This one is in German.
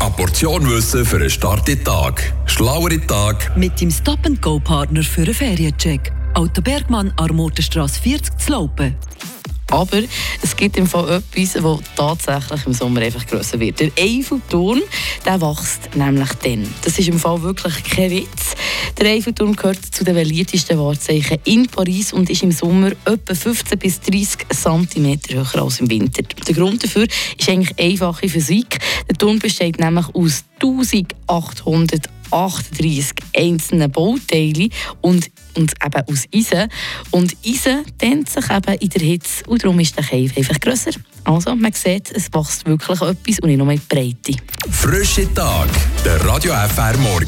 Eine Portion Wissen für einen starken Tag. Schlauere Tag. Mit dem Stop-and-Go-Partner für einen Feriencheck. Auto Bergmann, Armotenstrasse 40 zu Laupen. Aber es gibt im Fall etwas, das tatsächlich im Sommer einfach grösser wird. Der Eiffelturm der wächst nämlich dann. Das ist im Fall wirklich kein Witz. Der Eiffelturm gehört zu den beliebtesten Wahrzeichen in Paris und ist im Sommer etwa 15 bis 30 cm höher als im Winter. Der Grund dafür ist eigentlich einfache Physik. Der Turm besteht nämlich aus 1838 einzelnen Bauteilen und, und eben aus Eisen. Und Eisen dehnt sich eben in der Hitze und darum ist der Cave einfach grösser. Also man sieht, es wächst wirklich etwas und nicht nur die Breite. Frische Tag. Der Radio FR Morgen.